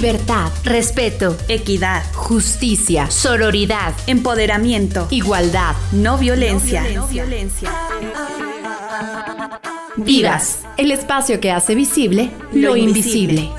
Libertad, respeto, equidad, justicia, sororidad, empoderamiento, igualdad, no violencia. No violencia. Vivas, el espacio que hace visible lo, invisible.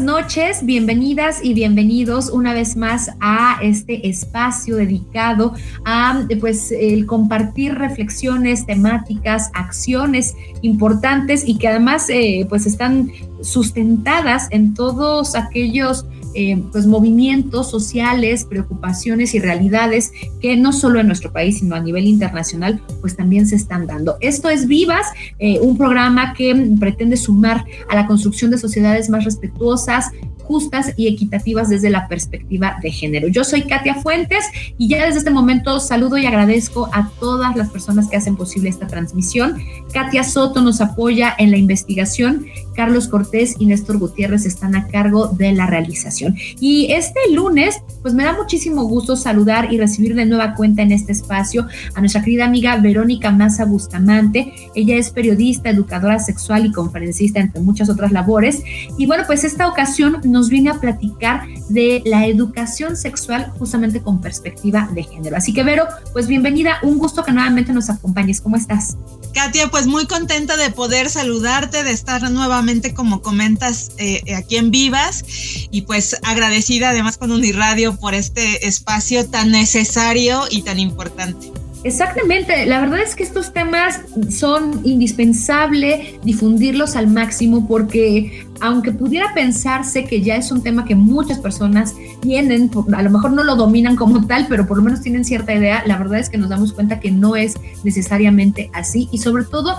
Noches, bienvenidas y bienvenidos una vez más a este espacio dedicado a pues el compartir reflexiones, temáticas, acciones importantes y que además eh, pues están sustentadas en todos aquellos eh, pues movimientos sociales, preocupaciones y realidades que no solo en nuestro país, sino a nivel internacional, pues también se están dando. Esto es Vivas, eh, un programa que pretende sumar a la construcción de sociedades más respetuosas, justas y equitativas desde la perspectiva de género. Yo soy Katia Fuentes y ya desde este momento saludo y agradezco a todas las personas que hacen posible esta transmisión. Katia Soto nos apoya en la investigación, Carlos Cortés y Néstor Gutiérrez están a cargo de la realización. Y este lunes, pues me da muchísimo gusto saludar y recibir de nueva cuenta en este espacio a nuestra querida amiga Verónica Maza Bustamante. Ella es periodista, educadora sexual y conferencista, entre muchas otras labores. Y bueno, pues esta ocasión nos viene a platicar de la educación sexual justamente con perspectiva de género. Así que Vero, pues bienvenida, un gusto que nuevamente nos acompañes. ¿Cómo estás? Katia, pues muy contenta de poder saludarte, de estar nuevamente como comentas eh, aquí en Vivas y pues agradecida además con Uniradio por este espacio tan necesario y tan importante. Exactamente, la verdad es que estos temas son indispensable difundirlos al máximo porque aunque pudiera pensarse que ya es un tema que muchas personas tienen, a lo mejor no lo dominan como tal, pero por lo menos tienen cierta idea, la verdad es que nos damos cuenta que no es necesariamente así y sobre todo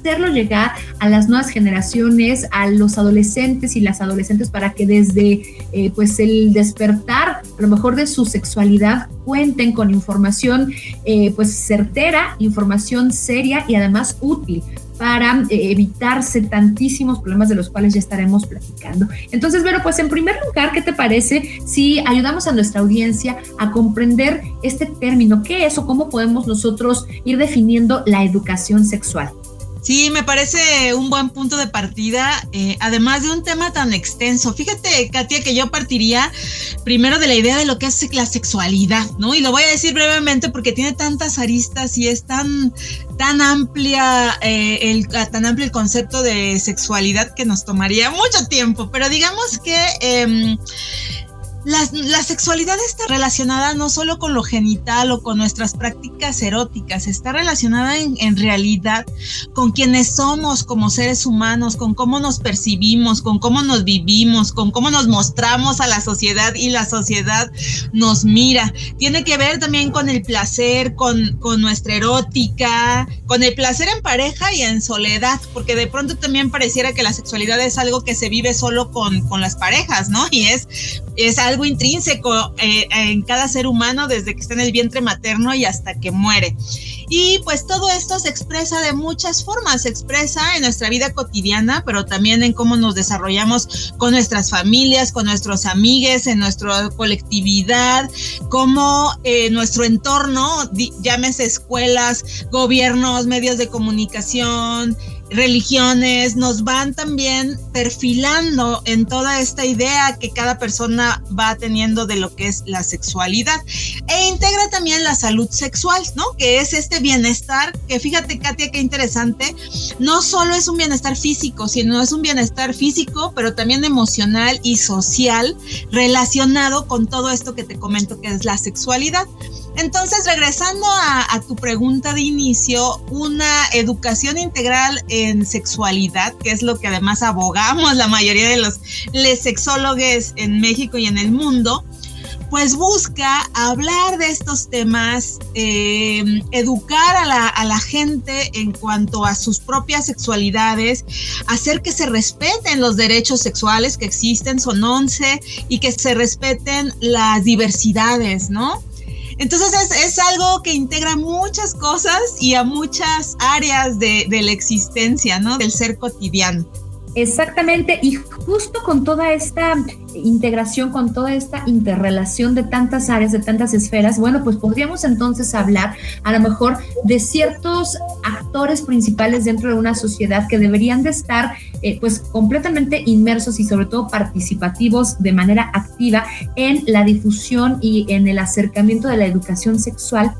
hacerlo llegar a las nuevas generaciones, a los adolescentes y las adolescentes para que desde eh, pues el despertar a lo mejor de su sexualidad cuenten con información eh, pues certera, información seria y además útil para eh, evitarse tantísimos problemas de los cuales ya estaremos platicando. Entonces, pero pues en primer lugar, ¿qué te parece si ayudamos a nuestra audiencia a comprender este término? ¿Qué es o cómo podemos nosotros ir definiendo la educación sexual? Sí, me parece un buen punto de partida, eh, además de un tema tan extenso. Fíjate, Katia, que yo partiría primero de la idea de lo que es la sexualidad, ¿no? Y lo voy a decir brevemente porque tiene tantas aristas y es tan, tan amplia eh, el, tan amplio el concepto de sexualidad que nos tomaría mucho tiempo. Pero digamos que em, la, sexualidad está relacionada no solo con lo genital o con nuestras prácticas eróticas, está relacionada en, en, realidad con quienes somos como seres humanos, con cómo nos percibimos, con cómo nos vivimos, con cómo nos mostramos a la sociedad y la sociedad nos mira. Tiene que ver también con el placer, con, con nuestra erótica, con el placer en pareja y en soledad, porque de pronto también pareciera que la sexualidad es algo que se vive solo con, con las parejas, ¿no? Y es, es algo intrínseco eh, en cada ser humano desde que está en el vientre materno y hasta que muere. Y pues todo esto se expresa de muchas formas, se expresa en nuestra vida cotidiana, pero también en cómo nos desarrollamos con nuestras familias, con nuestros amigos, en nuestra colectividad, cómo eh, nuestro entorno, llámese escuelas, gobiernos, medios de comunicación, religiones nos van también perfilando en toda esta idea que cada persona va teniendo de lo que es la sexualidad e integra también la salud sexual, ¿no? Que es este bienestar que fíjate Katia qué interesante, no solo es un bienestar físico, sino es un bienestar físico, pero también emocional y social relacionado con todo esto que te comento que es la sexualidad. Entonces, regresando a, tu pregunta de inicio, una educación integral en sexualidad, que es lo que además abogamos la mayoría de los sexólogos en México y en el mundo, pues busca hablar de estos temas, eh, educar a la, a la, gente en cuanto a sus propias sexualidades, hacer que se respeten los derechos sexuales que existen, son 11, y que se respeten las diversidades, ¿no? Entonces es, algo que integra muchas cosas y a muchas áreas de, la existencia, ¿no? Del ser cotidiano. Exactamente, y justo con toda esta integración, con toda esta interrelación de tantas áreas, de tantas esferas, bueno, pues podríamos entonces hablar a lo mejor de ciertos actores principales dentro de una sociedad que deberían de estar eh, pues completamente inmersos y sobre todo participativos de manera activa en la difusión y en el acercamiento de la educación sexual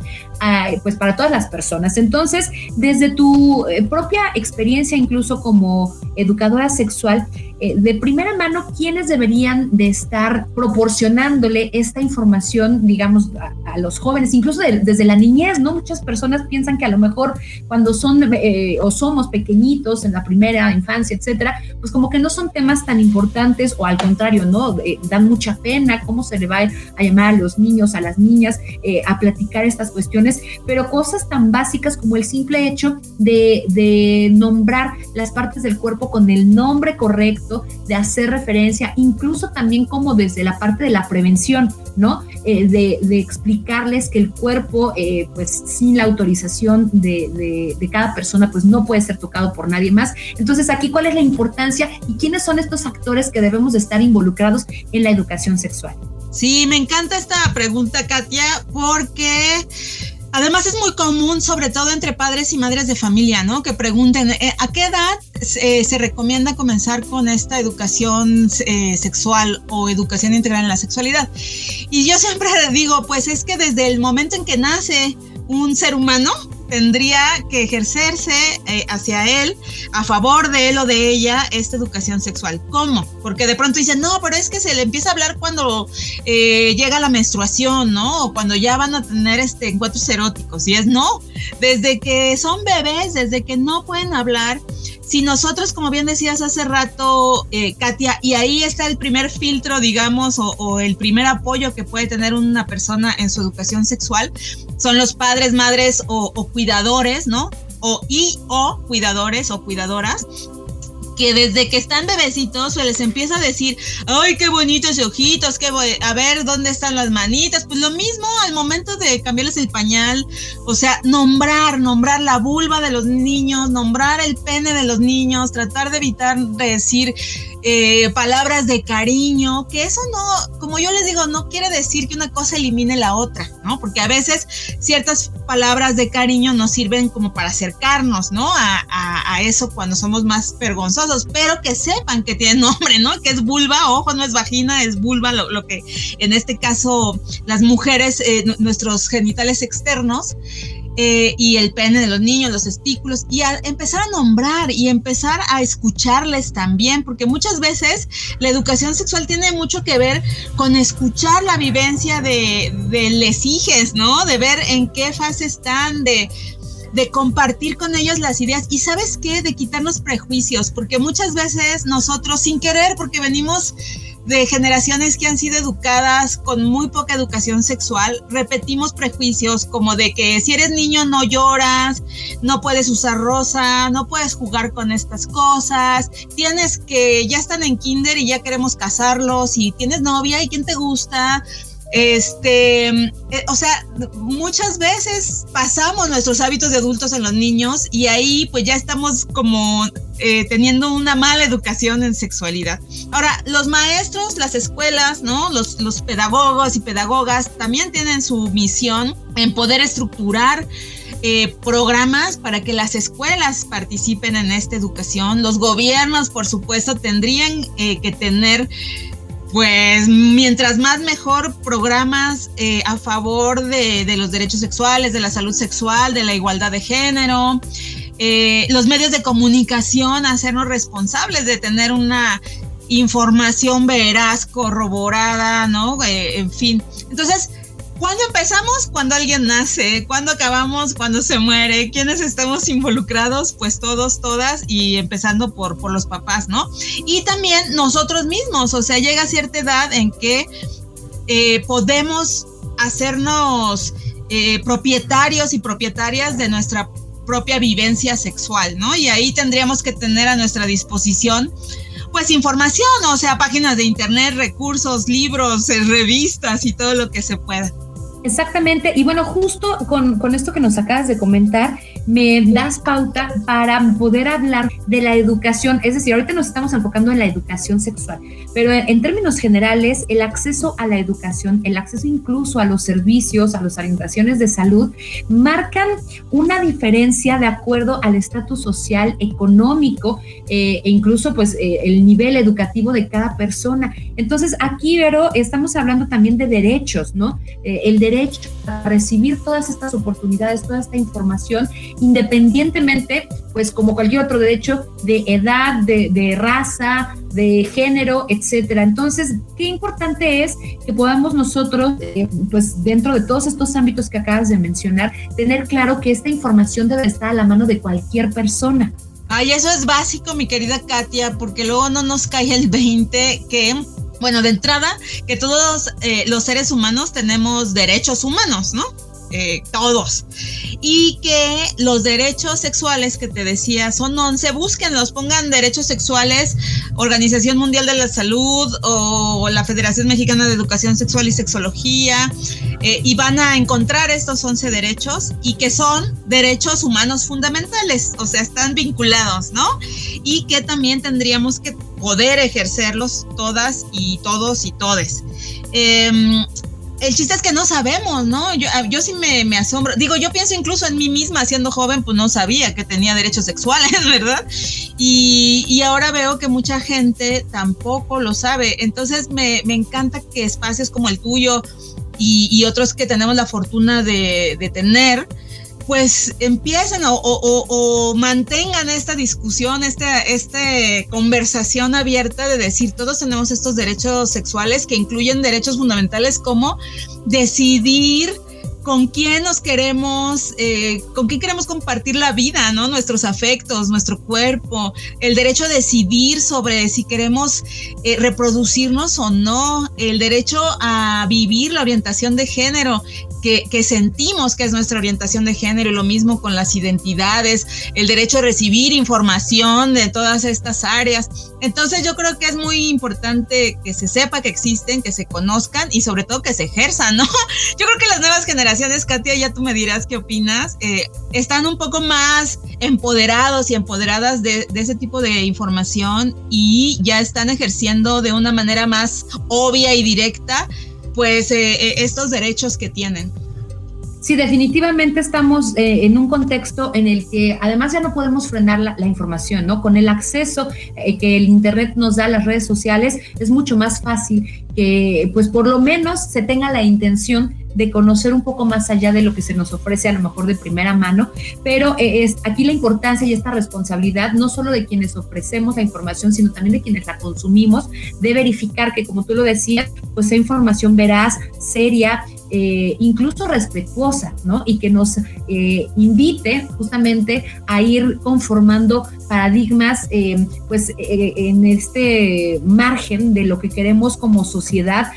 pues para todas las personas. Entonces, desde tu eh, propia experiencia, incluso como educadora sexual, eh, de primera mano, ¿quiénes deberían de estar proporcionándole esta información, digamos, a, los jóvenes, incluso desde la niñez, ¿no? Muchas personas piensan que a lo mejor cuando son eh, o somos pequeñitos en la primera infancia, etcétera, pues como que no son temas tan importantes o al contrario, ¿no? dan mucha pena cómo se le va a llamar a los niños, a las niñas, a platicar estas cuestiones pero cosas tan básicas como el simple hecho de, nombrar las partes del cuerpo con el nombre correcto, de hacer referencia, incluso también como desde la parte de la prevención, ¿no? Eh, de, explicarles que el cuerpo, eh, pues sin la autorización de, de, cada persona, pues no puede ser tocado por nadie más. Entonces, aquí, ¿cuál es la importancia y quiénes son estos actores que debemos de estar involucrados en la educación sexual? Sí, me encanta esta pregunta, Katia, porque Además es muy común, sobre todo entre padres y madres de familia, ¿no? Que pregunten, eh, ¿a qué edad eh, se recomienda comenzar con esta educación eh, sexual o educación integral en la sexualidad? Y yo siempre digo, pues es que desde el momento en que nace un ser humano, tendría que ejercerse eh, hacia él, a favor de él o de ella, esta educación sexual. ¿Cómo? Porque de pronto dicen, no, pero es que se le empieza a hablar cuando eh, llega la menstruación, ¿no? O cuando ya van a tener este, encuentros eróticos. Y es no, desde que son bebés, desde que no pueden hablar, si nosotros, como bien decías hace rato, eh, Katia, y ahí está el primer filtro, digamos, o, el primer apoyo que puede tener una persona en su educación sexual, son los padres, madres o, o cuidadores, ¿no? O y o cuidadores o cuidadoras que desde que están bebecitos se les empieza a decir, ay, qué bonitos ojitos, qué a ver dónde están las manitas. Pues lo mismo al momento de cambiarles el pañal, o sea, nombrar, nombrar la vulva de los niños, nombrar el pene de los niños, tratar de evitar decir eh, palabras de cariño, que eso no, como yo les digo, no quiere decir que una cosa elimine la otra, ¿no? Porque a veces ciertas palabras de cariño nos sirven como para acercarnos, ¿no? A, eso cuando somos más vergonzosos, pero que sepan que tiene nombre, ¿no? Que es vulva, ojo, no es vagina, es vulva, lo, que en este caso las mujeres, eh, nuestros genitales externos, eh, y el pene de los niños, los testículos, y empezar a nombrar y empezar a escucharles también, porque muchas veces la educación sexual tiene mucho que ver con escuchar la vivencia de, de les ¿no? De ver en qué fase están, de, de compartir con ellos las ideas y sabes qué, de quitarnos prejuicios, porque muchas veces nosotros sin querer, porque venimos de generaciones que han sido educadas con muy poca educación sexual, repetimos prejuicios como de que si eres niño no lloras, no puedes usar rosa, no puedes jugar con estas cosas, tienes que, ya están en kinder y ya queremos casarlos y tienes novia y quién te gusta, este, eh, o sea, muchas veces pasamos nuestros hábitos de adultos en los niños y ahí pues ya estamos como eh, teniendo una mala educación en sexualidad. Ahora, los maestros, las escuelas, ¿no? Los, pedagogos y pedagogas también tienen su misión en poder estructurar eh, programas para que las escuelas participen en esta educación. Los gobiernos, por supuesto, tendrían que tener pues mientras más mejor programas eh, a favor de, los derechos sexuales, de la salud sexual, de la igualdad de género, eh, los medios de comunicación hacernos responsables de tener una información veraz, corroborada, ¿no? Eh, en fin. Entonces, ¿Cuándo empezamos? Cuando alguien nace. ¿Cuándo acabamos? Cuando se muere. ¿Quiénes estamos involucrados? Pues todos, todas y empezando por, por los papás, ¿no? Y también nosotros mismos, o sea, llega cierta edad en que eh, podemos hacernos propietarios y propietarias de nuestra propia vivencia sexual, ¿no? Y ahí tendríamos que tener a nuestra disposición pues información, o sea, páginas de internet, recursos, libros, eh, revistas y todo lo que se pueda. Exactamente, y bueno, justo con, esto que nos acabas de comentar, me das pauta para poder hablar de la educación. Es decir, ahorita nos estamos enfocando en la educación sexual, pero en términos generales, el acceso a la educación, el acceso incluso a los servicios, a las orientaciones de salud, marcan una diferencia de acuerdo al estatus social, económico eh, e incluso pues eh, el nivel educativo de cada persona. Entonces aquí, Vero, estamos hablando también de derechos, ¿no? Eh, el derecho a recibir todas estas oportunidades, toda esta información, independientemente, pues como cualquier otro derecho, de edad, de, raza, de género, etcétera. Entonces, qué importante es que podamos nosotros, eh, pues dentro de todos estos ámbitos que acabas de mencionar, tener claro que esta información debe estar a la mano de cualquier persona. Ay, eso es básico, mi querida Katia, porque luego no nos cae el 20 que bueno, de entrada, que todos eh, los seres humanos tenemos derechos humanos, ¿no? Eh, todos. Y que los derechos sexuales que te decía son 11, búsquenlos, pongan derechos sexuales, Organización Mundial de la Salud o la Federación Mexicana de Educación Sexual y Sexología, eh, y van a encontrar estos 11 derechos y que son derechos humanos fundamentales, o sea, están vinculados, ¿no? Y que también tendríamos que poder ejercerlos todas y todos y todes. Em, el chiste es que no sabemos, ¿no? Yo, ah, yo sí me, me, asombro. Digo, yo pienso incluso en mí misma, siendo joven, pues no sabía que tenía derechos sexuales, ¿verdad? Y, y ahora veo que mucha gente tampoco lo sabe. Entonces me, me encanta que espacios como el tuyo y, otros que tenemos la fortuna de, de tener, pues empiecen o, mantengan esta discusión, esta este conversación abierta de decir, todos tenemos estos derechos sexuales que incluyen derechos fundamentales como decidir con quién nos queremos, eh, con quién queremos compartir la vida, ¿no? Nuestros afectos, nuestro cuerpo, el derecho a decidir sobre si queremos eh, reproducirnos o no, el derecho a vivir la orientación de género, que, sentimos que es nuestra orientación de género y lo mismo con las identidades, el derecho a recibir información de todas estas áreas. Entonces yo creo que es muy importante que se sepa que existen, que se conozcan y sobre todo que se ejerzan, ¿no? Yo creo que las nuevas generaciones, Katia, ya tú me dirás qué opinas, eh, están un poco más empoderados y empoderadas de, de ese tipo de información y ya están ejerciendo de una manera más obvia y directa pues eh, eh, estos derechos que tienen. Sí, definitivamente estamos eh, en un contexto en el que además ya no podemos frenar la, información, ¿no? Con el acceso que el Internet nos da a las redes sociales, es mucho más fácil que, pues por lo menos, se tenga la intención de conocer un poco más allá de lo que se nos ofrece a lo mejor de primera mano, pero es aquí la importancia y esta responsabilidad no solo de quienes ofrecemos la información, sino también de quienes la consumimos, de verificar que como tú lo decías, pues sea información veraz, seria, eh, incluso respetuosa, ¿no? Y que nos eh, invite justamente a ir conformando paradigmas, eh, pues en este margen de lo que queremos como sociedad,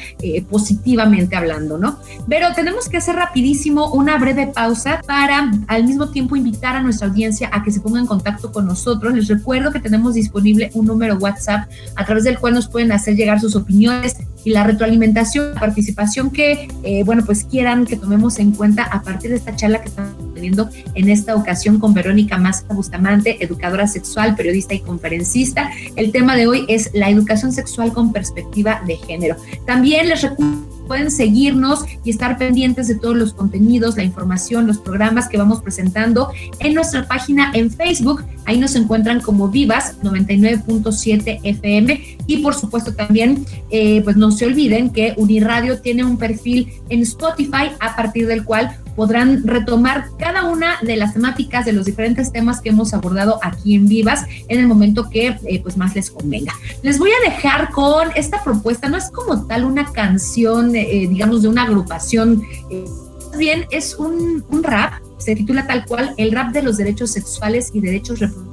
positivamente hablando, ¿no? Pero tenemos que hacer rapidísimo una breve pausa para al mismo tiempo invitar a nuestra audiencia a que se ponga en contacto con nosotros. Les recuerdo que tenemos disponible un número WhatsApp a través del cual nos pueden hacer llegar sus opiniones y la retroalimentación, la participación que, bueno, pues quieran que tomemos en cuenta a partir de esta charla que estamos teniendo en esta ocasión con Verónica Massa Bustamante, educadora sexual, periodista y conferencista. El tema de hoy es la educación sexual con perspectiva de género. También les recuerdo pueden seguirnos y estar pendientes de todos los contenidos, la información, los programas que vamos presentando en nuestra página en Facebook. Ahí nos encuentran como Vivas 99.7 FM y por supuesto también, eh, pues no se olviden que Uniradio tiene un perfil en Spotify a partir del cual podrán retomar cada una de las temáticas de los diferentes temas que hemos abordado aquí en Vivas en el momento que eh, pues más les convenga. Les voy a dejar con esta propuesta, no es como tal una canción, eh, digamos, de una agrupación, eh, bien es un, un rap se titula tal cual El rap de los derechos sexuales y derechos reproductivos,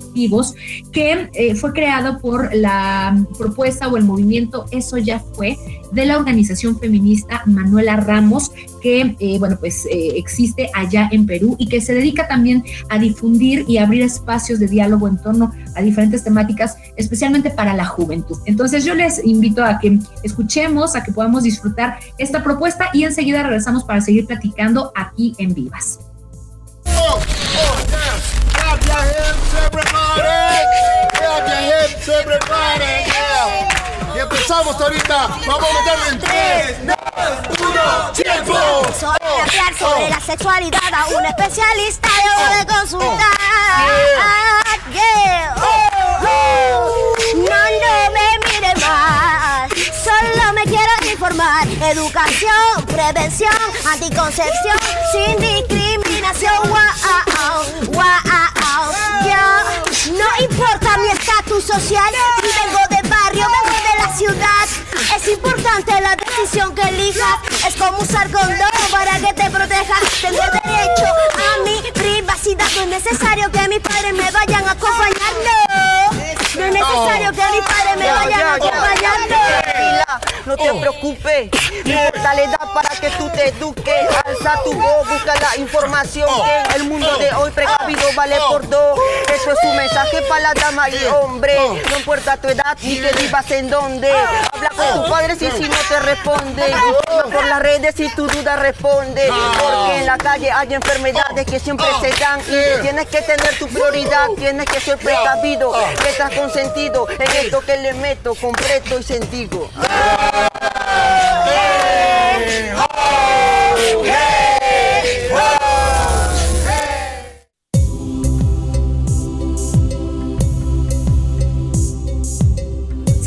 que eh, fue creado por la propuesta o el movimiento Eso ya fue de la organización feminista Manuela Ramos, que, eh, bueno, pues eh, existe allá en Perú y que se dedica también a difundir y abrir espacios de diálogo en torno a diferentes temáticas, especialmente para la juventud. Entonces yo les invito a que escuchemos, a que podamos disfrutar esta propuesta y enseguida regresamos para seguir platicando aquí en Vivas. Se preparen. Y empezamos ahorita. Vamos a meterle en 3, 2, 1, tiempo. Soy hablar sobre la sexualidad a un especialista debo de consultar. Yeah. Oh, oh. No, no me mire más. Solo me quiero informar. Educación, prevención, anticoncepción, sin discriminación. Wow, wow. Yo no importa mi estatus social, vengo de barrio, vengo de la ciudad. Es importante la decisión que elijas. Es como usar condón para que te protejas. Tengo derecho a mi privacidad. No es necesario que mis padres me vayan acompañando. No es necesario que mis padres me vayan acompañando. No te preocupes, no importa la edad para que tú te eduques. Alza tu voz, busca la información que en el mundo de hoy precavido vale por dos. Eso es un mensaje para la dama y hombre. No importa tu edad ni que vivas en donde. Habla con tus padres y si no te responde. Por las redes si tu duda responde. Porque en la calle hay enfermedades que siempre se dan. Y tienes que tener tu prioridad, tienes que ser precavido. Que estás consentido en esto que le meto completo y sentido.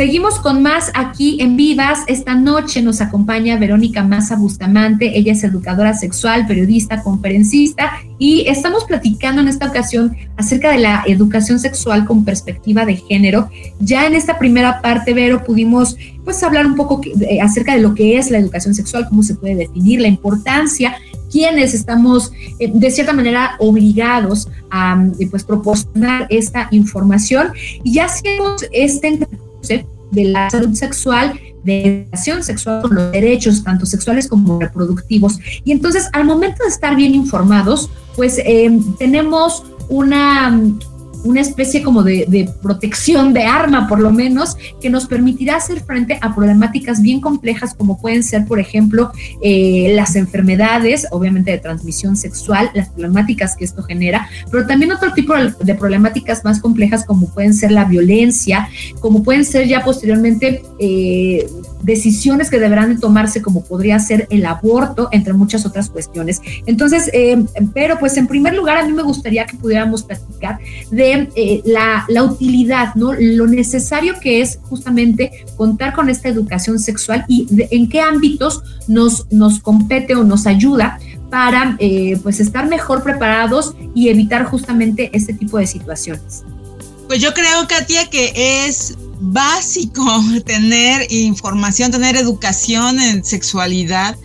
Seguimos con más aquí en Vivas. Esta noche nos acompaña Verónica Maza Bustamante. Ella es educadora sexual, periodista, conferencista y estamos platicando en esta ocasión acerca de la educación sexual con perspectiva de género. Ya en esta primera parte, Vero, pudimos pues hablar un poco acerca de lo que es la educación sexual, cómo se puede definir, la importancia quienes estamos eh, de cierta manera obligados a pues proporcionar esta información y ya hacemos este de la salud sexual, de educación sexual con los derechos tanto sexuales como reproductivos. Y entonces, al momento de estar bien informados, pues eh, tenemos una una especie como de, protección de arma, por lo menos, que nos permitirá hacer frente a problemáticas bien complejas como pueden ser, por ejemplo, eh, las enfermedades, obviamente de transmisión sexual, las problemáticas que esto genera, pero también otro tipo de problemáticas más complejas como pueden ser la violencia, como pueden ser ya posteriormente eh, decisiones que deberán tomarse como podría ser el aborto, entre muchas otras cuestiones. Entonces, eh, pero pues en primer lugar a mí me gustaría que pudiéramos platicar de eh, la, la, utilidad, ¿no? Lo necesario que es justamente contar con esta educación sexual y en qué ámbitos nos, nos compete o nos ayuda para eh, pues estar mejor preparados y evitar justamente este tipo de situaciones. Pues yo creo, Katia, que es básico tener información, tener educación en sexualidad,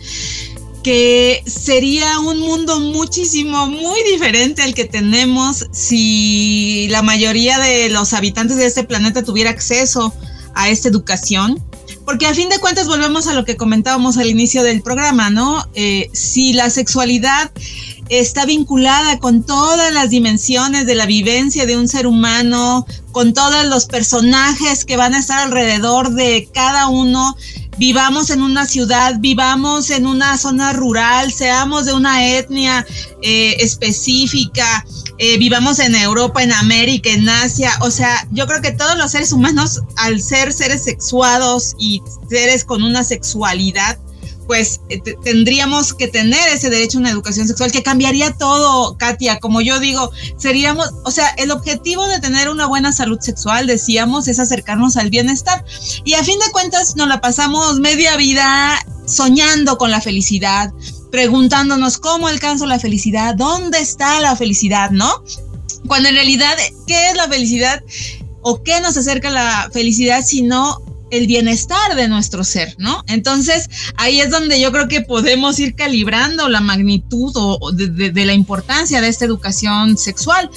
que sería un mundo muchísimo, muy diferente al que tenemos si la mayoría de los habitantes de este planeta tuviera acceso a esta educación. Porque a fin de cuentas volvemos a lo que comentábamos al inicio del programa, ¿no? Eh, si la sexualidad está vinculada con todas las dimensiones de la vivencia de un ser humano, con todos los personajes que van a estar alrededor de cada uno. Vivamos en una ciudad, vivamos en una zona rural, seamos de una etnia eh, específica, eh, vivamos en Europa, en América, en Asia. O sea, yo creo que todos los seres humanos, al ser seres sexuados y seres con una sexualidad, pues eh, tendríamos que tener ese derecho a una educación sexual que cambiaría todo, Katia. Como yo digo, seríamos, o sea, el objetivo de tener una buena salud sexual, decíamos, es acercarnos al bienestar. Y a fin de cuentas nos la pasamos media vida soñando con la felicidad, preguntándonos cómo alcanzo la felicidad, dónde está la felicidad, ¿no? Cuando en realidad, ¿qué es la felicidad? ¿O qué nos acerca a la felicidad si no el bienestar de nuestro ser, ¿no? Entonces, ahí es donde yo creo que podemos ir calibrando la magnitud o de, la importancia de esta educación sexual.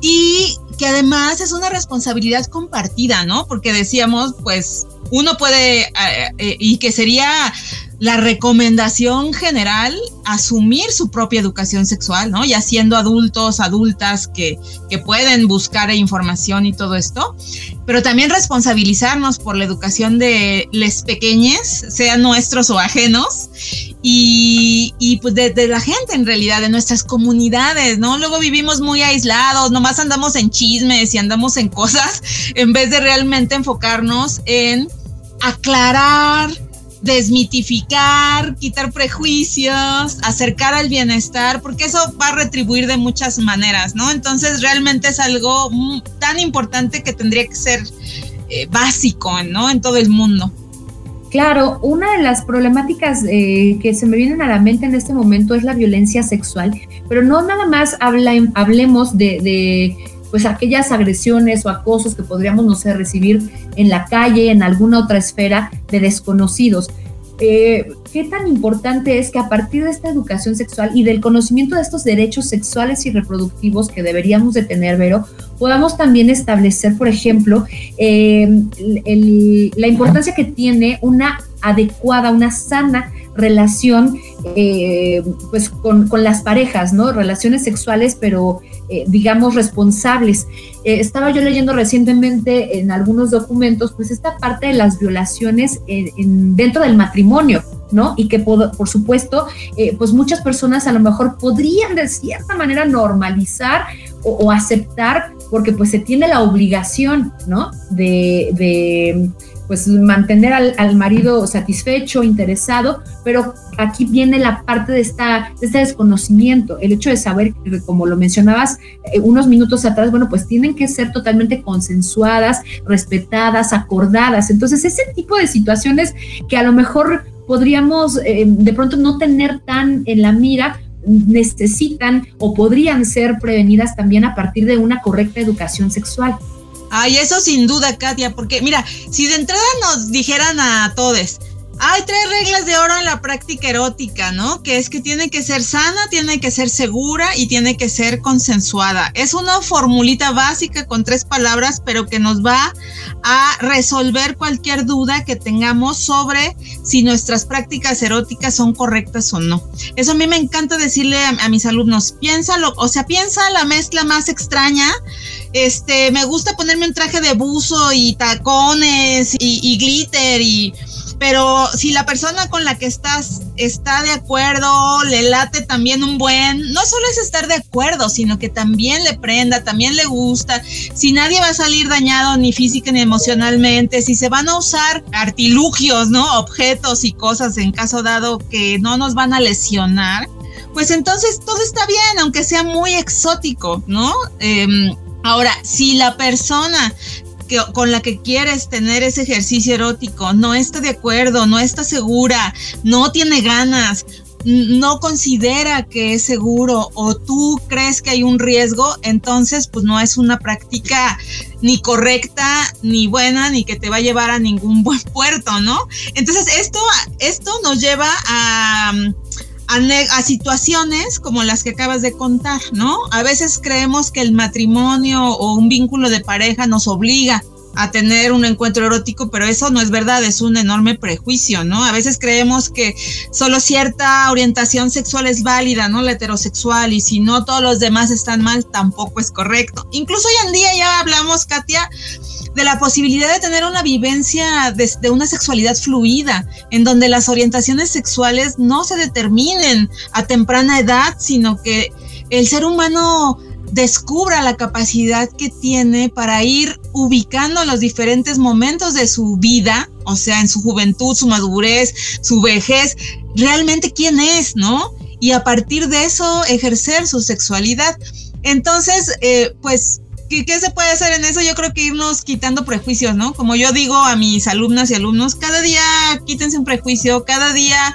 Y que además es una responsabilidad compartida, ¿no? Porque decíamos, pues, uno puede, eh, eh, y que sería la recomendación general, asumir su propia educación sexual, ¿no? Ya siendo adultos, adultas que, que pueden buscar información y todo esto, pero también responsabilizarnos por la educación de les pequeñes, sean nuestros o ajenos, y, y pues de, la gente en realidad, de nuestras comunidades, ¿no? Luego vivimos muy aislados, nomás andamos en chismes y andamos en cosas en vez de realmente enfocarnos en aclarar, desmitificar, quitar prejuicios, acercar al bienestar, porque eso va a retribuir de muchas maneras, ¿no? Entonces realmente es algo tan importante que tendría que ser eh, básico, ¿no? En todo el mundo. Claro, una de las problemáticas eh, que se me vienen a la mente en este momento es la violencia sexual, pero no nada más habla, hablemos de, pues aquellas agresiones o acosos que podríamos, no sé, recibir en la calle, en alguna otra esfera de desconocidos. Eh, ¿Qué tan importante es que a partir de esta educación sexual y del conocimiento de estos derechos sexuales y reproductivos que deberíamos de tener, Vero, podamos también establecer, por ejemplo, eh, la importancia que tiene una adecuada, una sana relación eh, pues con, las parejas, ¿no? Relaciones sexuales, pero eh, digamos responsables. estaba yo leyendo recientemente en algunos documentos, pues esta parte de las violaciones dentro del matrimonio, ¿no? Y que por, supuesto, pues muchas personas a lo mejor podrían de cierta manera normalizar o, aceptar porque pues se tiene la obligación, ¿no? De, pues mantener al, marido satisfecho, interesado, pero aquí viene la parte de, esta, este desconocimiento, el hecho de saber, como lo mencionabas eh, unos minutos atrás, bueno, pues tienen que ser totalmente consensuadas, respetadas, acordadas. Entonces, ese tipo de situaciones que a lo mejor podríamos eh, de pronto no tener tan en la mira, necesitan o podrían ser prevenidas también a partir de una correcta educación sexual. Ay, eso sin duda, Katia, porque mira, si de entrada nos dijeran a todos, hay tres reglas de oro en la práctica erótica, ¿no? Que es que tiene que ser sana, tiene que ser segura y tiene que ser consensuada. Es una formulita básica con tres palabras, pero que nos va a resolver cualquier duda que tengamos sobre si nuestras prácticas eróticas son correctas o no. Eso a mí me encanta decirle a, mis alumnos, piénsalo, o sea, piensa la mezcla más extraña. Este, me gusta ponerme un traje de buzo y tacones y, y glitter y pero si la persona con la que estás está de acuerdo, le late también un buen, no solo es estar de acuerdo, sino que también le prenda, también le gusta, si nadie va a salir dañado ni física ni emocionalmente, si se van a usar artilugios, ¿no? Objetos y cosas en caso dado que no nos van a lesionar, pues entonces todo está bien, aunque sea muy exótico, ¿no? Em, ahora, si la persona con la que quieres tener ese ejercicio erótico no está de acuerdo, no está segura, no tiene ganas, no considera que es seguro o tú crees que hay un riesgo, entonces pues no es una práctica ni correcta, ni buena, ni que te va a llevar a ningún buen puerto, ¿no? Entonces esto, esto nos lleva a, situaciones como las que acabas de contar, ¿no? A veces creemos que el matrimonio o un vínculo de pareja nos obliga a tener un encuentro erótico, pero eso no es verdad, es un enorme prejuicio, ¿no? A veces creemos que solo cierta orientación sexual es válida, ¿no? La heterosexual, y si no todos los demás están mal, tampoco es correcto. Incluso hoy en día ya hablamos, Katia, de la posibilidad de tener una vivencia de, una sexualidad fluida, en donde las orientaciones sexuales no se determinen a temprana edad, sino que el ser humano descubra la capacidad que tiene para ir ubicando los diferentes momentos de su vida, o sea, en su juventud, su madurez, su vejez, realmente quién es, ¿no? Y a partir de eso ejercer su sexualidad. Entonces, eh, pues ¿Qué, se puede hacer en eso? Yo creo que irnos quitando prejuicios, ¿no? Como yo digo a mis alumnas y alumnos, cada día quítense un prejuicio, cada día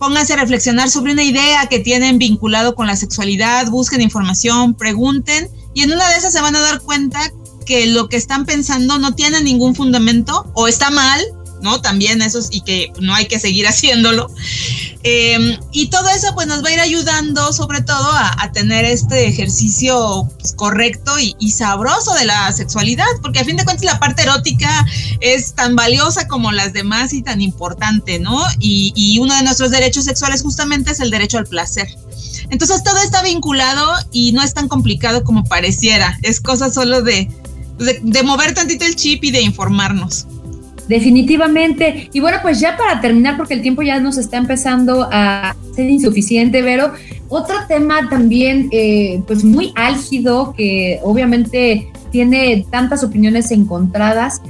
pónganse a reflexionar sobre una idea que tienen vinculado con la sexualidad, busquen información, pregunten y en una de esas se van a dar cuenta que lo que están pensando no tiene ningún fundamento o está mal ¿no? También eso y que no hay que seguir haciéndolo. Em, y todo eso pues nos va a ir ayudando sobre todo a, tener este ejercicio pues, correcto y, sabroso de la sexualidad, porque a fin de cuentas la parte erótica es tan valiosa como las demás y tan importante, ¿no? Y, y uno de nuestros derechos sexuales justamente es el derecho al placer. Entonces todo está vinculado y no es tan complicado como pareciera, es cosa solo de, de mover tantito el chip y de informarnos. Definitivamente. Y bueno, pues ya para terminar, porque el tiempo ya nos está empezando a ser insuficiente, Vero, otro tema también, eh, pues muy álgido, que obviamente tiene tantas opiniones encontradas,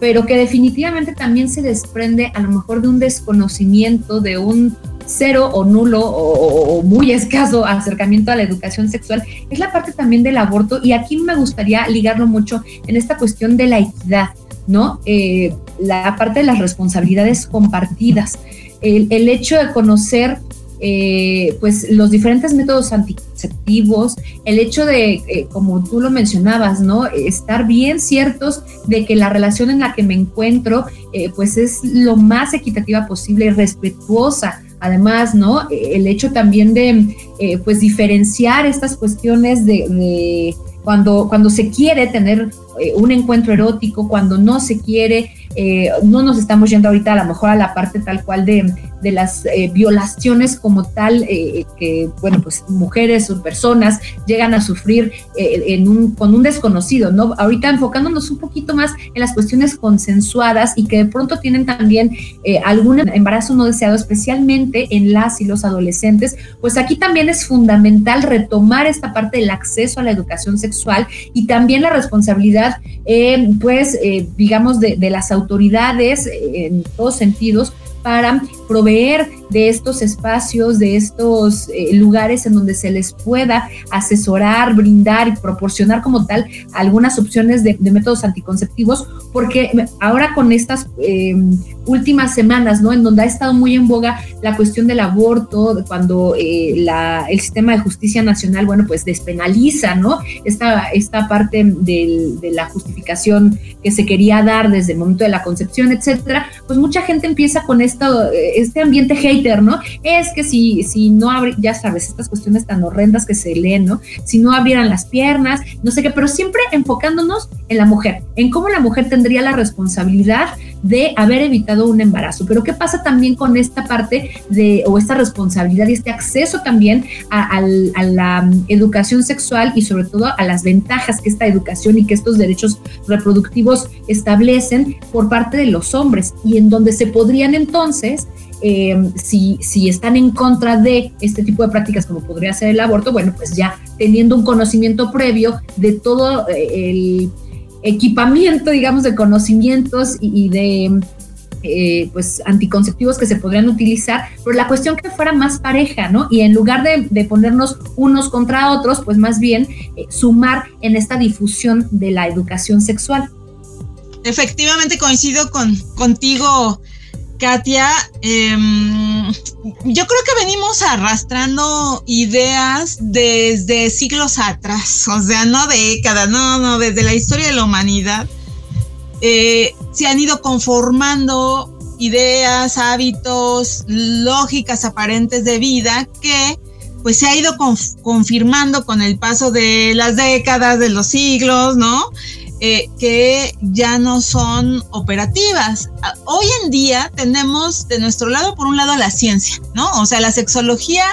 pero que definitivamente también se desprende a lo mejor de un desconocimiento, de un cero o nulo o, muy escaso acercamiento a la educación sexual, es la parte también del aborto y aquí me gustaría ligarlo mucho en esta cuestión de la equidad. ¿No? Eh, la parte de las responsabilidades compartidas, el, hecho de conocer eh, pues los diferentes métodos anticonceptivos, el hecho de, eh, como tú lo mencionabas, ¿no? Estar bien ciertos de que la relación en la que me encuentro, pues es lo más equitativa posible y respetuosa. Además, ¿no? El hecho también de, pues, diferenciar estas cuestiones de, cuando, cuando se quiere tener un encuentro erótico, cuando no se quiere, eh, no nos estamos yendo ahorita a lo mejor a la parte tal cual de, de las eh, violaciones como tal que, bueno, pues mujeres o personas llegan a sufrir en un, con un desconocido, ¿no? Ahorita enfocándonos un poquito más en las cuestiones consensuadas y que de pronto tienen también algún embarazo no deseado, especialmente en las y los adolescentes, pues aquí también es fundamental retomar esta parte del acceso a la educación sexual y también la responsabilidad eh, pues, eh, digamos, de, de, las autoridades eh, en todos sentidos para proveer de estos espacios, de estos eh, lugares en donde se les pueda asesorar, brindar y proporcionar como tal algunas opciones de, métodos anticonceptivos, porque ahora con estas em, últimas semanas, ¿no? En donde ha estado muy en boga la cuestión del aborto, cuando eh, el sistema de justicia nacional, bueno, pues despenaliza, ¿no? Esta, esta parte de la justificación que se quería dar desde el momento de la concepción, etcétera, pues mucha gente empieza con esto, este ambiente Es que si, si no abre, ya sabes, estas cuestiones tan horrendas que se leen, ¿no? Si no abrieran las piernas, no sé qué, pero siempre enfocándonos en la mujer, en cómo la mujer tendría la responsabilidad de haber evitado un embarazo. Pero ¿qué pasa también con esta parte de, o esta responsabilidad y este acceso también a, la mm, educación sexual y sobre todo a las ventajas que esta educación y que estos derechos reproductivos establecen por parte de los hombres y en donde se podrían entonces eh, si, si, están en contra de este tipo de prácticas como podría ser el aborto, bueno, pues ya teniendo un conocimiento previo de todo eh, el equipamiento, digamos, de conocimientos y, de eh, pues anticonceptivos que se podrían utilizar, pero la cuestión que fuera más pareja, ¿no? Y en lugar de, ponernos unos contra otros, pues más bien eh, sumar en esta difusión de la educación sexual. Efectivamente coincido con, contigo, Katia, em, yo creo que venimos arrastrando ideas desde siglos atrás, o sea, no décadas, no, no, desde la historia de la humanidad. Eh, se han ido conformando ideas, hábitos, lógicas aparentes de vida que pues se ha ido confirmando con el paso de las décadas, de los siglos, ¿no? Eh, que ya no son operativas. Ah, hoy en día tenemos de nuestro lado, por un lado, la ciencia, ¿no? O sea, la sexología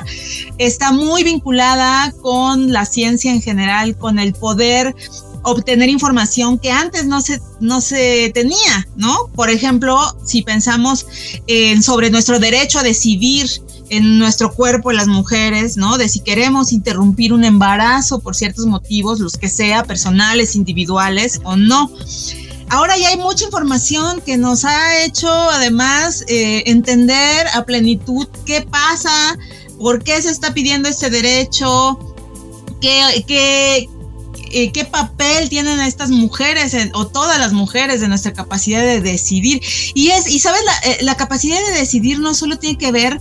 está muy vinculada con la ciencia en general, con el poder obtener información que antes no se, no se tenía, ¿no? Por ejemplo, si pensamos en sobre nuestro derecho a decidir en nuestro cuerpo las mujeres, ¿no? De si queremos interrumpir un embarazo por ciertos motivos, los que sea, personales, individuales o no. Ahora ya hay mucha información que nos ha hecho además eh, entender a plenitud qué pasa, por qué se está pidiendo este derecho, qué, qué, eh, qué papel tienen estas mujeres o todas las mujeres de nuestra capacidad de decidir. Y es, y sabes, la, eh, la, capacidad de decidir no solo tiene que ver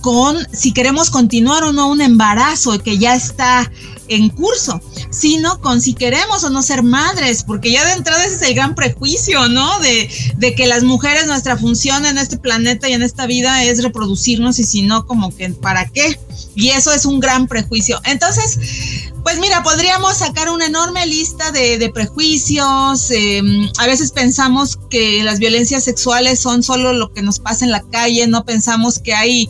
con si queremos continuar o no un embarazo que ya está en curso, sino con si queremos o no ser madres, porque ya de entrada ese es el gran prejuicio, ¿no? De, de que las mujeres, nuestra función en este planeta y en esta vida es reproducirnos y si no, como que, ¿para qué? Y eso es un gran prejuicio. Entonces, Pues mira, podríamos sacar una enorme lista de, prejuicios. Em, a veces pensamos que las violencias sexuales son solo lo que nos pasa en la calle, no pensamos que hay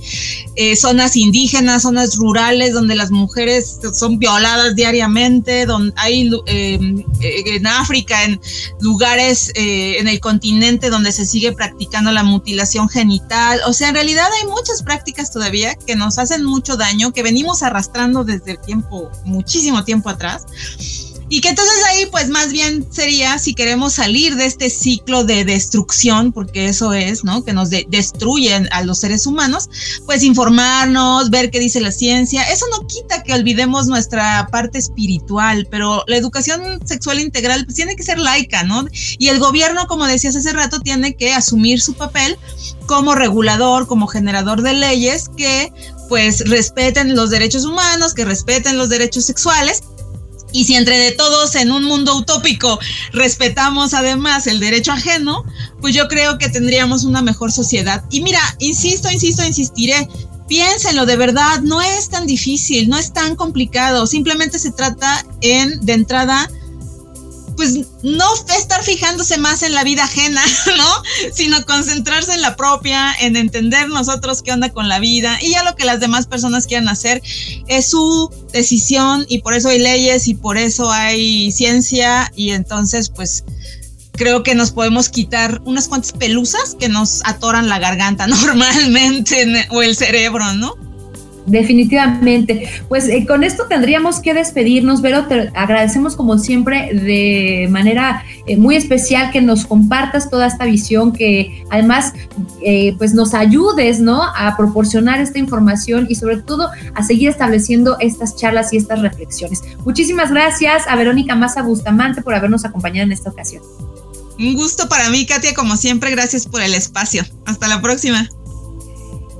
eh, zonas indígenas, zonas rurales donde las mujeres son violadas diariamente, donde hay em, eh, en África, en lugares eh, en el continente donde se sigue practicando la mutilación genital. O sea, en realidad hay muchas prácticas todavía que nos hacen mucho daño, que venimos arrastrando desde el tiempo muchísimo tiempo atrás. Y que entonces ahí pues más bien sería si queremos salir de este ciclo de destrucción, porque eso es, ¿no? Que nos destruyen a los seres humanos, pues informarnos, ver qué dice la ciencia. Eso no quita que olvidemos nuestra parte espiritual, pero la educación sexual integral pues, tiene que ser laica, ¿no? Y el gobierno, como decías hace rato, tiene que asumir su papel como regulador, como generador de leyes que pues respeten los derechos humanos, que respeten los derechos sexuales. Y si entre de todos en un mundo utópico respetamos además el derecho ajeno, pues yo creo que tendríamos una mejor sociedad. Y mira, insisto, insisto, insistiré, piénsenlo de verdad, no es tan difícil, no es tan complicado, simplemente se trata en, de entrada, pues no estar fijándose más en la vida ajena, ¿no? Sino concentrarse en la propia, en entender nosotros qué onda con la vida y ya lo que las demás personas quieran hacer es su decisión y por eso hay leyes y por eso hay ciencia y entonces pues creo que nos podemos quitar unas cuantas pelusas que nos atoran la garganta normalmente o el cerebro, ¿no? Definitivamente. Pues eh, con esto tendríamos que despedirnos, pero te agradecemos como siempre de manera eh, muy especial que nos compartas toda esta visión, que además eh, pues nos ayudes, ¿no? A proporcionar esta información y sobre todo a seguir estableciendo estas charlas y estas reflexiones. Muchísimas gracias a Verónica Maza Bustamante por habernos acompañado en esta ocasión. Un gusto para mí, Katia, como siempre, gracias por el espacio. Hasta la próxima.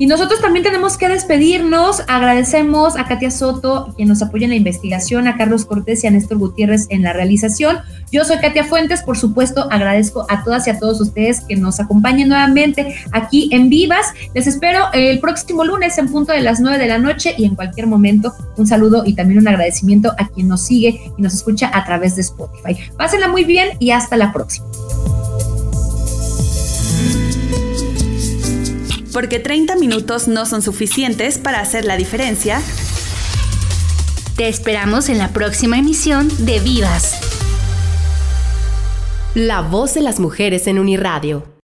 Y nosotros también tenemos que despedirnos. Agradecemos a Katia Soto, quien nos apoya en la investigación, a Carlos Cortés y a Néstor Gutiérrez en la realización. Yo soy Katia Fuentes, por supuesto, agradezco a todas y a todos ustedes que nos acompañen nuevamente aquí en Vivas. Les espero el próximo lunes en punto de las 9 de la noche y en cualquier momento un saludo y también un agradecimiento a quien nos sigue y nos escucha a través de Spotify. Pásenla muy bien y hasta la próxima. Porque 30 minutos no son suficientes para hacer la diferencia. Te esperamos en la próxima emisión de Vivas. La voz de las mujeres en Uniradio